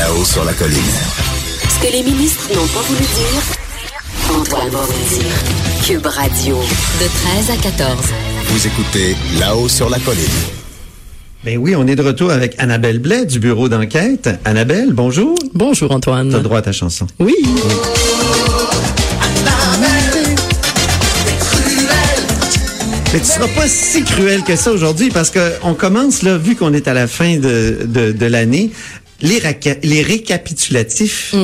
Là-haut sur la colline. Ce que les ministres n'ont pas voulu dire, Antoine va vous dire. Cube Radio, de 13 à 14. Vous écoutez Là-haut sur la colline. Ben oui, on est de retour avec Annabelle Blais du bureau d'enquête. Annabelle, bonjour. Bonjour Antoine. T'as droit à ta chanson. Oui. Mais tu seras pas si cruel que ça aujourd'hui parce que on commence là, vu qu'on est à la fin de, de, de l'année, les, récapitulatifs.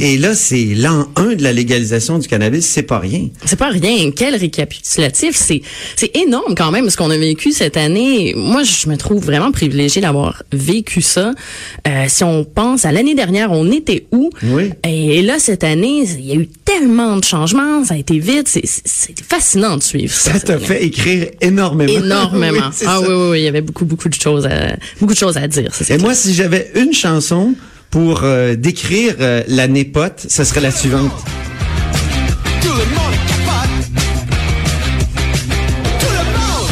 Et là, c'est l'an 1 de la légalisation du cannabis, c'est pas rien. C'est pas rien. Quel récapitulatif? C'est, c'est énorme quand même ce qu'on a vécu cette année. Moi, je me trouve vraiment privilégiée d'avoir vécu ça. Euh, si on pense à l'année dernière, on était où? Oui. Et là, cette année, il y a eu tellement de changements. Ça a été vite. C'est, fascinant de suivre ça. Ça t'a fait écrire énormément. Énormément. Oui, ah ça. oui, oui, oui. Il y avait beaucoup, beaucoup de choses à, beaucoup de choses à dire. ça, Et clair. moi, si j'avais une chanson pour euh, décrire euh, l'année pote, ce serait la suivante. Tout le monde capote. Tout le monde.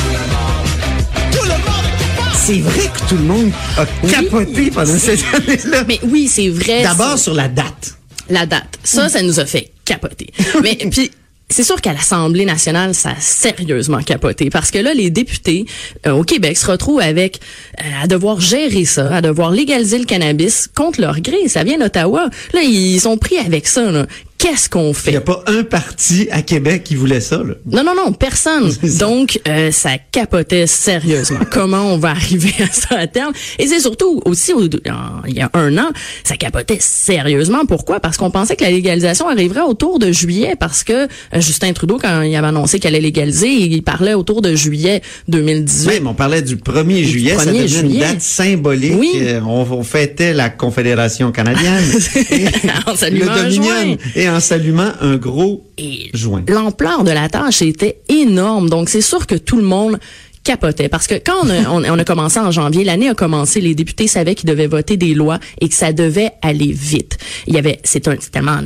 Tout le monde capote. C'est vrai que tout le monde a Oui. capoté pendant cette année-là. Mais oui, c'est vrai. D'abord sur la date. la date. Ça, ça nous a fait capoter. Mais puis c'est sûr qu'à l'Assemblée nationale, ça a sérieusement capoté parce que là, les députés euh, au Québec se retrouvent avec euh, à devoir gérer ça, à devoir légaliser le cannabis contre leur gré. Ça vient d'Ottawa. Là, ils sont pris avec ça. Qu'est-ce qu'on Il n'y a fait? pas un parti à Québec qui voulait ça. Là. Non, non, non, personne. Ça. Donc, euh, ça capotait sérieusement. Comment on va arriver à ça à terme? Et c'est surtout aussi, au- en- il y a un an, ça capotait sérieusement. Pourquoi? Parce qu'on pensait que la légalisation arriverait autour de juillet, parce que euh, Justin Trudeau, quand il avait annoncé qu'elle allait légaliser, il parlait autour de juillet 2018. Même, on parlait du 1er juillet, ça 1er devenait une juillet. date symbolique. Oui. Euh, On, on fêtait la Confédération canadienne. Et En s'allumant le Dominion. Et en s'allumant un gros Et joint. l'ampleur de la tâche était énorme. Donc, c'est sûr que tout le monde capotait. Parce que quand on a, on, on a commencé en janvier, l'année a commencé, les députés savaient qu'ils devaient voter des lois et que ça devait aller vite. Il y avait, c'est un, c'est tellement,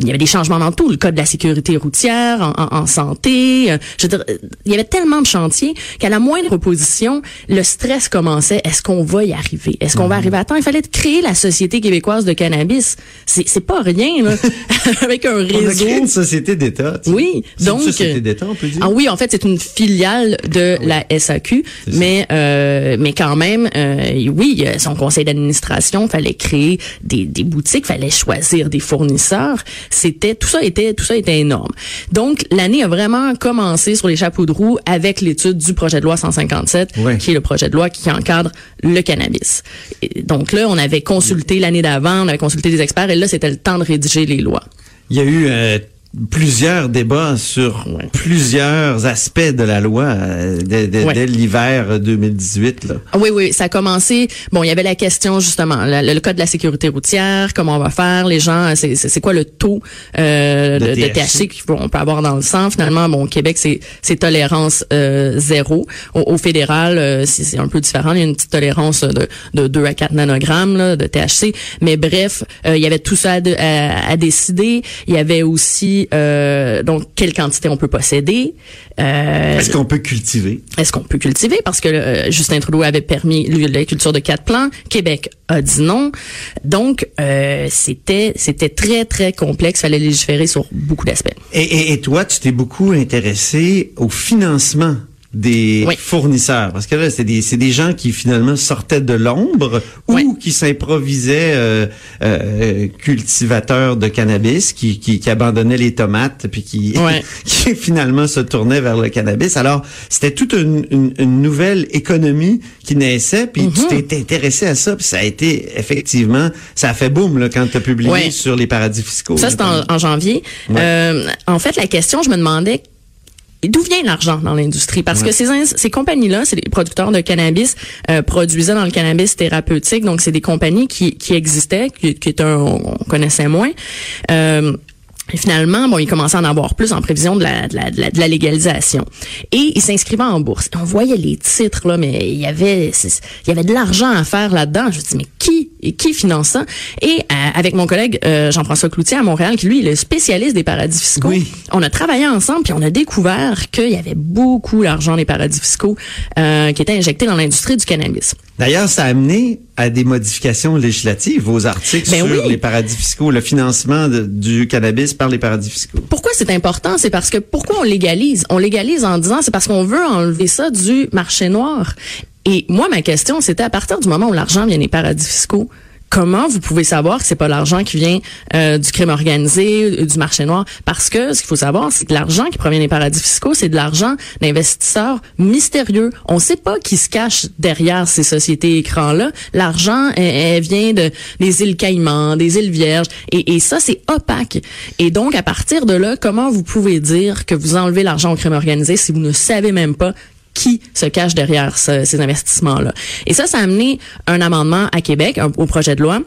il y avait des changements dans tout, le code de la sécurité routière, en, en- en santé. euh, Je veux dire, euh, il y avait tellement de chantiers qu'à la moindre opposition, le stress commençait. Est-ce qu'on va y arriver? Est-ce qu'on va arriver à temps? Il fallait créer la Société québécoise de cannabis. C'est, c'est pas rien, là. Avec un On a créé réseau. une société d'État. tu sais. Oui, donc une société d'État, on peut dire. Ah oui, en fait, c'est une filiale de la SAQ, mais euh, mais quand même, euh, oui, euh, son conseil d'administration fallait créer des, des boutiques, fallait choisir des fournisseurs. C'était tout ça était tout ça était énorme. Donc l'année a vraiment commencé sur les chapeaux de roue avec l'étude du projet de loi 157, Ouais. qui est le projet de loi qui encadre le cannabis. Et donc là, on avait consulté l'année d'avant, on avait consulté des experts, et là, c'était le temps de rédiger les lois. Il y a eu euh, plusieurs débats sur Ouais. plusieurs aspects de la loi euh, dès, dès- Ouais. dès l'hiver 2018. Là. Ah Oui, oui, ça a commencé. Bon, il y avait la question justement, la- le, code de la sécurité routière, comment on va faire, les gens, c'est c'est- quoi le taux euh, De THC. Qu'on peut avoir dans le sang? Finalement, bon, au Québec, c'est tolérance euh, zéro. Au, au fédéral, euh, c'est un peu différent. Il y a une petite tolérance de, de 2 à 4 nanogrammes là, de THC. Mais bref, euh, il y avait tout ça à- à décider. Il y avait aussi euh, donc quelle quantité on peut posséder. Euh, Est-ce qu'on peut cultiver? est-ce qu'on peut cultiver? Parce que euh, Justin Trudeau avait permis lui, la culture de quatre plants. Québec a dit non. Donc, c'était c'était très, très complexe. Il fallait légiférer sur beaucoup d'aspects. Et, et- et toi, tu t'es beaucoup intéressé au financement des Oui. fournisseurs. Parce que là, c'est des, c'est des gens qui finalement sortaient de l'ombre ou Oui. qui s'improvisaient euh, euh, cultivateurs de cannabis, qui, qui, qui abandonnaient les tomates, puis qui, qui finalement se tournaient vers le cannabis. Alors, c'était toute une, une, une nouvelle économie qui naissait, puis tu t'es intéressé à ça, puis ça a été effectivement, ça a fait boum là, quand tu as publié sur les paradis fiscaux. Ça, c'est en, en janvier. Euh, en fait, la question, je me demandais d'où vient l'argent dans l'industrie? Parce Ouais. que ces, ces compagnies-là, c'est des producteurs de cannabis, euh, produisaient dans le cannabis thérapeutique, donc c'est des compagnies qui, qui existaient, qui, qui étaient un- on connaissait moins. Euh, et finalement, bon, ils commençaient à en avoir plus en prévision de la, de la, de la, de la légalisation. Et ils s'inscrivaient en bourse. On voyait les titres, là, mais il y avait, il y avait de l'argent à faire là-dedans. Je me dis, mais qui et qui finance ça. Et euh, avec mon collègue euh, Jean-François Cloutier à Montréal, qui lui est le spécialiste des paradis fiscaux, Oui. on a travaillé ensemble puis on a découvert qu'il y avait beaucoup d'argent des paradis fiscaux euh, qui était injecté dans l'industrie du cannabis. D'ailleurs, ça a amené à des modifications législatives aux articles Ben sur oui. les paradis fiscaux, le financement de- du cannabis par les paradis fiscaux. Pourquoi c'est important? C'est parce que pourquoi on légalise? On légalise en disant c'est parce qu'on veut enlever ça du marché noir. Et moi, ma question, c'était à partir du moment où l'argent vient des paradis fiscaux, comment vous pouvez savoir que c'est pas l'argent qui vient euh, du crime organisé, euh, du marché noir? Parce que ce qu'il faut savoir, c'est que l'argent qui provient des paradis fiscaux, c'est de l'argent d'investisseurs mystérieux. On sait pas qui se cache derrière ces sociétés écrans-là. L'argent, elle, elle vient de des îles Caïmans, des îles Vierges, et, et ça, c'est opaque. Et donc, à partir de là, comment vous pouvez dire que vous enlevez l'argent au crime organisé si vous ne savez même pas qui se cache derrière ce- ces investissements-là. Et ça, ça a amené un amendement à Québec un- au projet de loi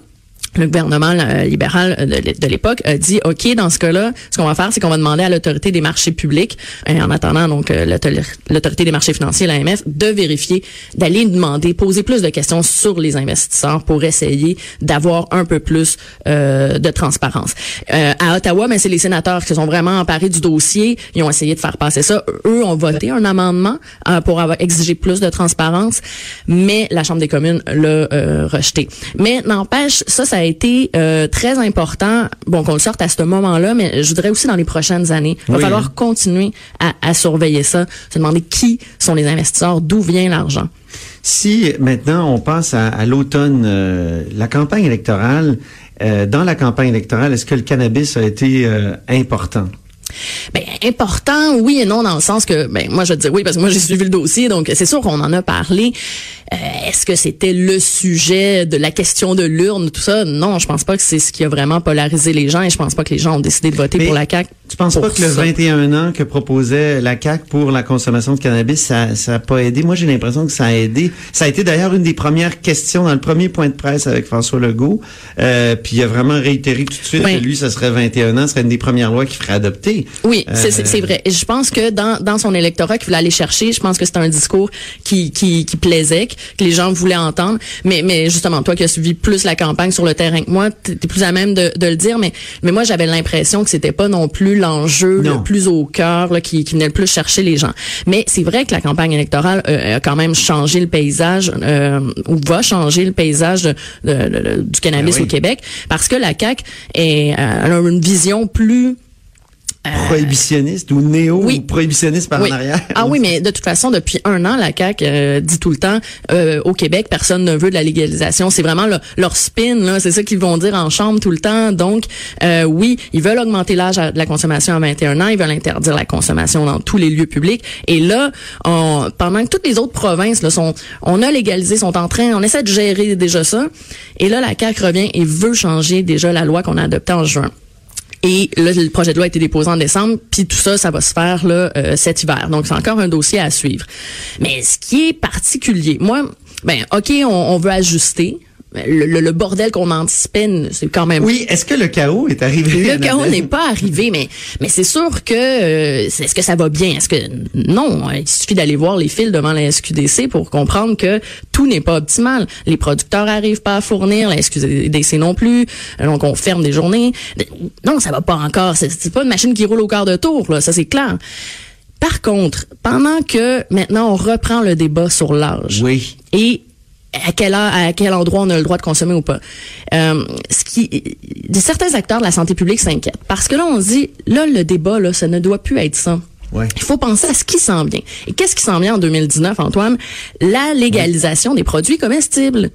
le gouvernement libéral euh, de, l'époque a dit OK dans ce cas-là ce qu'on va faire c'est qu'on va demander à l'autorité des marchés publics et en attendant donc euh, l'autor- l'autorité des marchés financiers l'AMF de vérifier d'aller demander poser plus de questions sur les investisseurs pour essayer d'avoir un peu plus euh, de transparence. Euh, à Ottawa mais c'est les sénateurs qui sont vraiment emparés du dossier. Ils ont essayé de faire passer ça. Eux ont voté un amendement euh, pour avoir exigé plus de transparence mais la Chambre des communes l'a rejeté. Mais n'empêche ça ça a été euh, très important bon qu'on le sorte à ce moment-là mais je voudrais aussi dans les prochaines années il va Oui. falloir continuer à, à surveiller ça se demander qui sont les investisseurs d'où vient l'argent Si maintenant on passe à, à l'automne, euh, la campagne électorale, euh, dans la campagne électorale, est-ce que le cannabis a été euh, important? Ben, important, oui et non, dans le sens que, ben, moi, je dis oui, parce que moi, j'ai suivi le dossier, donc c'est sûr qu'on en a parlé. Euh, Est-ce que c'était le sujet de la question de l'urne, tout ça? Non, je pense pas que c'est ce qui a vraiment polarisé les gens et je pense pas que les gens ont décidé de voter Mais pour la CAQ. Tu penses pas que le ça. 21 ans que proposait la CAC pour la consommation de cannabis, ça ça a pas aidé? Moi, j'ai l'impression que ça a aidé. Ça a été d'ailleurs une des premières questions dans le premier point de presse avec François Legault. Euh, puis il a vraiment réitéré tout de suite Oui. que lui, ça serait 21 ans, ce serait une des premières lois qu'il ferait adopter. Oui, Euh, c'est vrai. Et je pense que dans, dans son électorat qu'il voulait aller chercher, je pense que c'était un discours qui, qui, qui plaisait, que les gens voulaient entendre. Mais, mais justement, toi qui as suivi plus la campagne sur le terrain que moi, t'es t'es plus à même de, de le dire. Mais, mais moi, j'avais l'impression que c'était pas non plus l'enjeu le plus au cœur là, qui, qui venait le plus chercher les gens. Mais c'est vrai que la campagne électorale euh, a quand même changé le paysage, euh, ou va changer le paysage de- de- de- du cannabis Ben oui. au Québec, parce que la CAQ est, euh, elle a une vision plus prohibitionniste ou néo-prohibitionniste par oui. en arrière? Ah oui, mais de toute façon, depuis un an, la CAQ euh, dit tout le temps, euh, au Québec, personne ne veut de la légalisation. C'est vraiment le- leur spin, là. C'est ça qu'ils vont dire en chambre tout le temps. Donc, euh, oui, ils veulent augmenter l'âge de la consommation à 21 ans. Ils veulent interdire la consommation dans tous les lieux publics. Et là, on- pendant que toutes les autres provinces, là, sont, on a légalisé, sont en train, on essaie de gérer déjà ça. Et là, la CAQ revient et veut changer déjà la loi qu'on a adoptée en juin. Et là, le projet de loi a été déposé en décembre, puis tout ça, ça va se faire là euh, cet hiver. Donc, c'est encore un dossier à suivre. Mais ce qui est particulier, moi, ben, ok, on, on veut ajuster. Le, le- le bordel qu'on anticipait, c'est quand même Oui, est-ce que le chaos est arrivé? le chaos n'est pas arrivé, mais mais c'est sûr que euh, est-ce que ça va bien? Est-ce que non Il suffit d'aller voir les fils devant la SQDC pour comprendre que tout n'est pas optimal. Les producteurs arrivent pas à fournir, la SQDC non plus. Donc on ferme des journées. Non, ça va pas encore. C'est c'est pas une machine qui roule au quart de tour là, ça c'est clair. Par contre, pendant que maintenant on reprend le débat sur l'âge Oui. et à heure- à quel endroit on a le droit de consommer ou pas. Euh, ce qui, certains acteurs de la santé publique s'inquiètent parce que là on se dit là le débat là ça ne doit plus être ça. Ouais. Il faut penser à ce qui s'en vient. Et qu'est-ce qui s'en vient en 2019, Antoine? La légalisation des produits comestibles.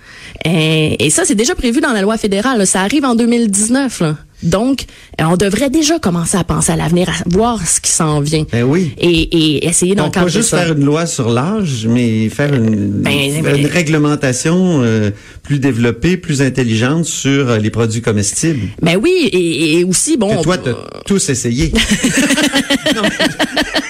Et, et ça, c'est déjà prévu dans la loi fédérale. là. Ça arrive en 2019. là. Donc, euh, on devrait déjà commencer à penser à l'avenir, à voir ce qui s'en vient. Ben oui. Et, et essayer Donc, pas juste ça. faire une loi sur l'âge, mais faire une, Ben, ben, une réglementation euh, plus développée, plus intelligente sur euh, les produits comestibles. Ben oui, et, et aussi, bon... Que toi, t'as tous essayé.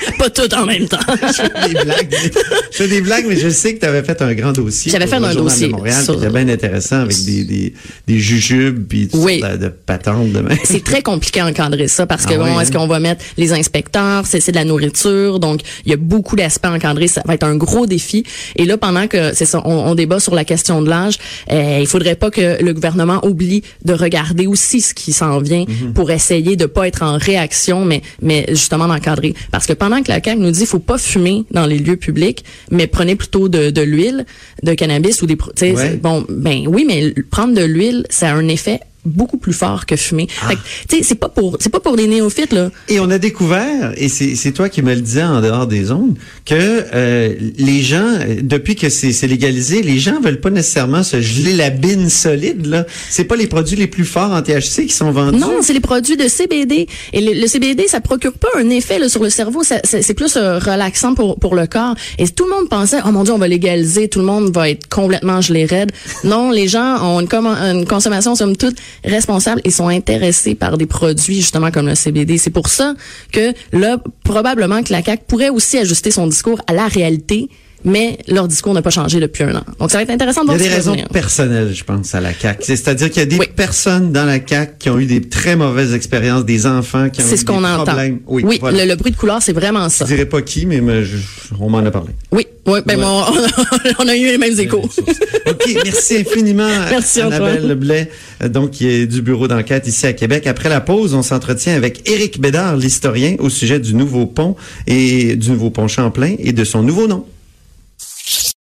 pas tout en même temps. je fais des blagues. mais- Je fais des blagues, mais je sais que tu avais fait un grand dossier. J'avais fait un dossier de Montréal, sur- qui était bien intéressant avec des, des, des jujubes puis toutes Oui. de, de patentes c'est très compliqué à encadrer ça parce que Ah bon, oui, est-ce hein? qu'on va mettre les inspecteurs, c'est c'est de la nourriture, donc il y a beaucoup d'aspects à encadrer, ça va être un gros défi. Et là, pendant que c'est ça, on, on débat sur la question de l'âge, euh, il faudrait pas que le gouvernement oublie de regarder aussi ce qui s'en vient Mhm. pour essayer de pas être en réaction, mais mais justement d'encadrer. Parce que pendant que la CAQ nous dit faut pas fumer dans les lieux publics, mais prenez plutôt de, de l'huile de cannabis ou des, Ouais. bon, ben oui, mais prendre de l'huile, ça a un effet beaucoup plus fort que fumer. Ah. Fait que, tu sais, c'est pas pour c'est pas pour des néophytes là. Et on a découvert, et c'est c'est toi qui me le disais en dehors des ondes, que euh, les gens, depuis que c'est c'est légalisé, les gens veulent pas nécessairement se geler la bine solide. là. C'est pas les produits les plus forts en THC qui sont vendus. Non, c'est les produits de CBD. Et le, le CBD, ça procure pas un effet là, sur le cerveau. C'est plus euh, relaxant pour, pour le corps. Et tout le monde pensait, oh mon Dieu, on va légaliser, tout le monde va être complètement gelé raide. Non, les gens ont une, une consommation, somme toute, responsable et sont intéressés par des produits, justement, comme le CBD. C'est pour ça que là, probablement que la CAQ pourrait aussi ajuster son discours à la réalité, mais leur discours n'a pas changé depuis un an. Donc, ça va être intéressant de Il y a voir des raisons personnelles, je pense, à la CAQ. C'est- C'est-à-dire qu'il y a des Oui. personnes dans la CAQ qui ont eu des très mauvaises expériences, des enfants qui ont C'est eu ce qu'on des entend. problèmes. Oui, oui voilà. le, le bruit de couleur, c'est vraiment ça. Je dirais pas qui, mais je- on m'en a parlé. Oui, oui, ben Ouais. on, a eu les mêmes échos. OK, merci infiniment, Merci, Annabelle. Leblay, donc qui est du bureau d'enquête ici à Québec. Après la pause, on s'entretient avec Éric Bédard, l'historien, au sujet du nouveau pont et du nouveau pont Champlain et de son nouveau nom.